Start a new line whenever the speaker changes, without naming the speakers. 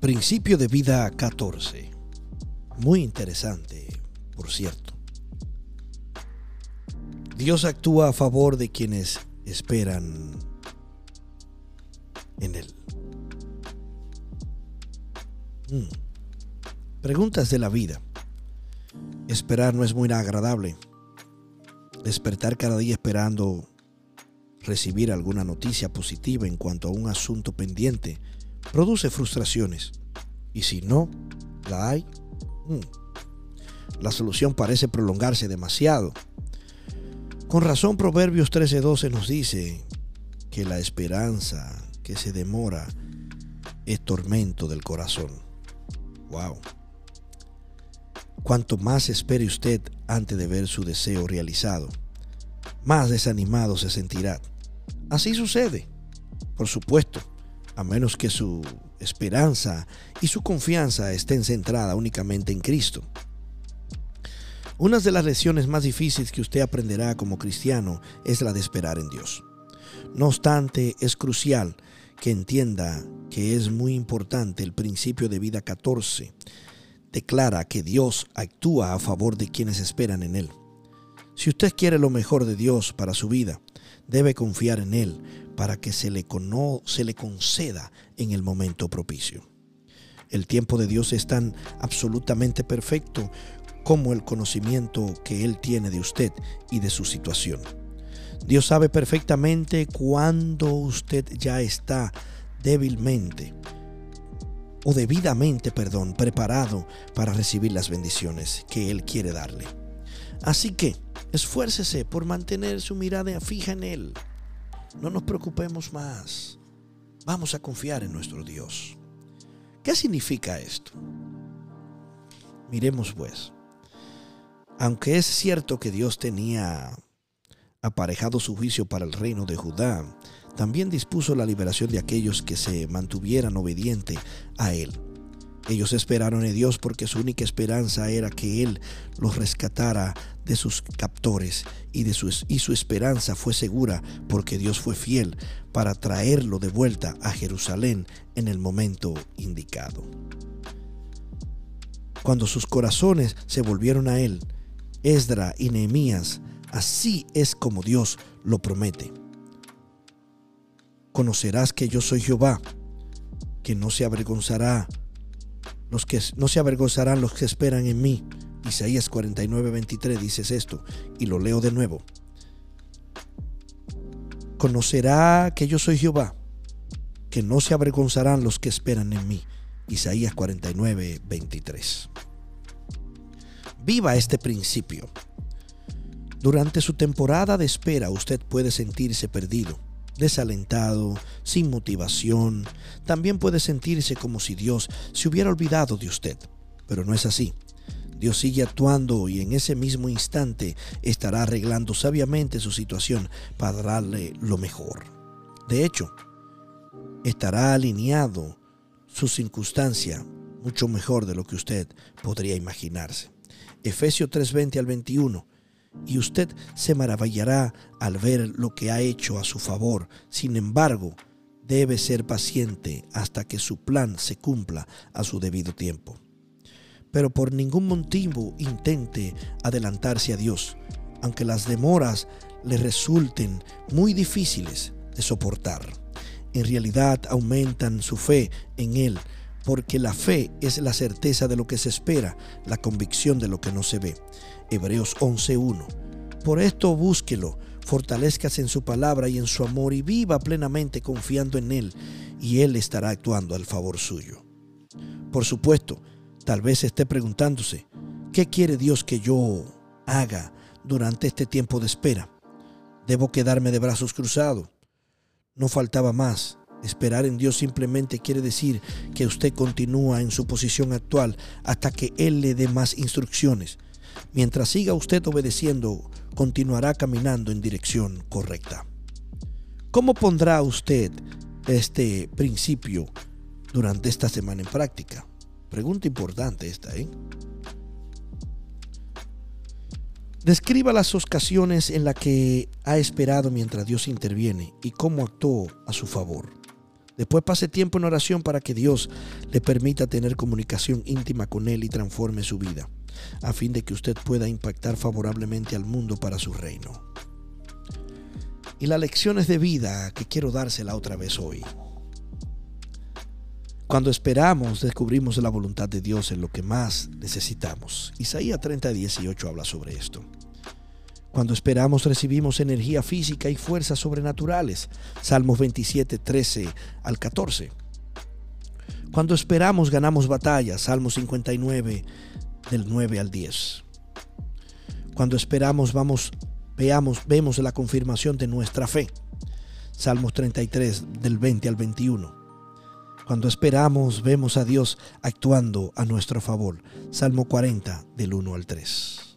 Principio de vida 14. Muy interesante, por cierto. Dios actúa a favor de quienes esperan en Él. Mm. Preguntas de la vida. Esperar no es muy agradable. Despertar cada día esperando recibir alguna noticia positiva en cuanto a un asunto pendiente produce frustraciones. Y si no la hay, mm, la solución parece prolongarse demasiado. Con razón Proverbios 13:12 nos dice que la esperanza que se demora es tormento del corazón. Wow. Cuanto más espere usted antes de ver su deseo realizado, más desanimado se sentirá. Así sucede, por supuesto, a menos que su esperanza y su confianza estén centradas únicamente en Cristo. Una de las lecciones más difíciles que usted aprenderá como cristiano es la de esperar en Dios. No obstante, es crucial que entienda que es muy importante el principio de vida 14. Declara que Dios actúa a favor de quienes esperan en Él. Si usted quiere lo mejor de Dios para su vida, debe confiar en Él para que se le, se le conceda en el momento propicio. El tiempo de Dios es tan absolutamente perfecto como el conocimiento que Él tiene de usted y de su situación. Dios sabe perfectamente cuándo usted ya está débilmente o debidamente, perdón, preparado para recibir las bendiciones que Él quiere darle. Así que esfuércese por mantener su mirada fija en Él. No nos preocupemos más. Vamos a confiar en nuestro Dios. ¿Qué significa esto? Miremos pues. Aunque es cierto que Dios tenía aparejado su juicio para el reino de Judá, también dispuso la liberación de aquellos que se mantuvieran obedientes a Él. Ellos esperaron en Dios porque su única esperanza era que Él los rescatara de sus captores y, de su, y su esperanza fue segura porque Dios fue fiel para traerlo de vuelta a Jerusalén en el momento indicado. Cuando sus corazones se volvieron a Él, Esdra y Nehemías, así es como Dios lo promete. Conocerás que yo soy Jehová, que no se avergonzará los que no se avergonzarán los que esperan en mí. Isaías 49, 23 dices esto y lo leo de nuevo. Conocerá que yo soy Jehová, que no se avergonzarán los que esperan en mí. Isaías 49, 23. Viva este principio. Durante su temporada de espera usted puede sentirse perdido desalentado, sin motivación. También puede sentirse como si Dios se hubiera olvidado de usted, pero no es así. Dios sigue actuando y en ese mismo instante estará arreglando sabiamente su situación para darle lo mejor. De hecho, estará alineado su circunstancia mucho mejor de lo que usted podría imaginarse. Efesios 3:20 al 21 y usted se maravillará al ver lo que ha hecho a su favor. Sin embargo, debe ser paciente hasta que su plan se cumpla a su debido tiempo. Pero por ningún motivo intente adelantarse a Dios, aunque las demoras le resulten muy difíciles de soportar. En realidad aumentan su fe en Él, porque la fe es la certeza de lo que se espera, la convicción de lo que no se ve. Hebreos 11.1. Por esto búsquelo, fortalezcas en su palabra y en su amor y viva plenamente confiando en Él y Él estará actuando al favor suyo. Por supuesto, tal vez esté preguntándose, ¿qué quiere Dios que yo haga durante este tiempo de espera? ¿Debo quedarme de brazos cruzados? No faltaba más. Esperar en Dios simplemente quiere decir que usted continúa en su posición actual hasta que Él le dé más instrucciones Mientras siga usted obedeciendo, continuará caminando en dirección correcta. ¿Cómo pondrá usted este principio durante esta semana en práctica? Pregunta importante esta, ¿eh? Describa las ocasiones en las que ha esperado mientras Dios interviene y cómo actuó a su favor. Después pase tiempo en oración para que Dios le permita tener comunicación íntima con Él y transforme su vida, a fin de que usted pueda impactar favorablemente al mundo para su reino. Y las lecciones de vida que quiero dársela otra vez hoy. Cuando esperamos, descubrimos la voluntad de Dios en lo que más necesitamos. Isaías 30, 18 habla sobre esto. Cuando esperamos, recibimos energía física y fuerzas sobrenaturales. Salmos 27, 13 al 14. Cuando esperamos, ganamos batallas. Salmos 59, del 9 al 10. Cuando esperamos, vamos, veamos, vemos la confirmación de nuestra fe. Salmos 33, del 20 al 21. Cuando esperamos, vemos a Dios actuando a nuestro favor. Salmo 40, del 1 al 3.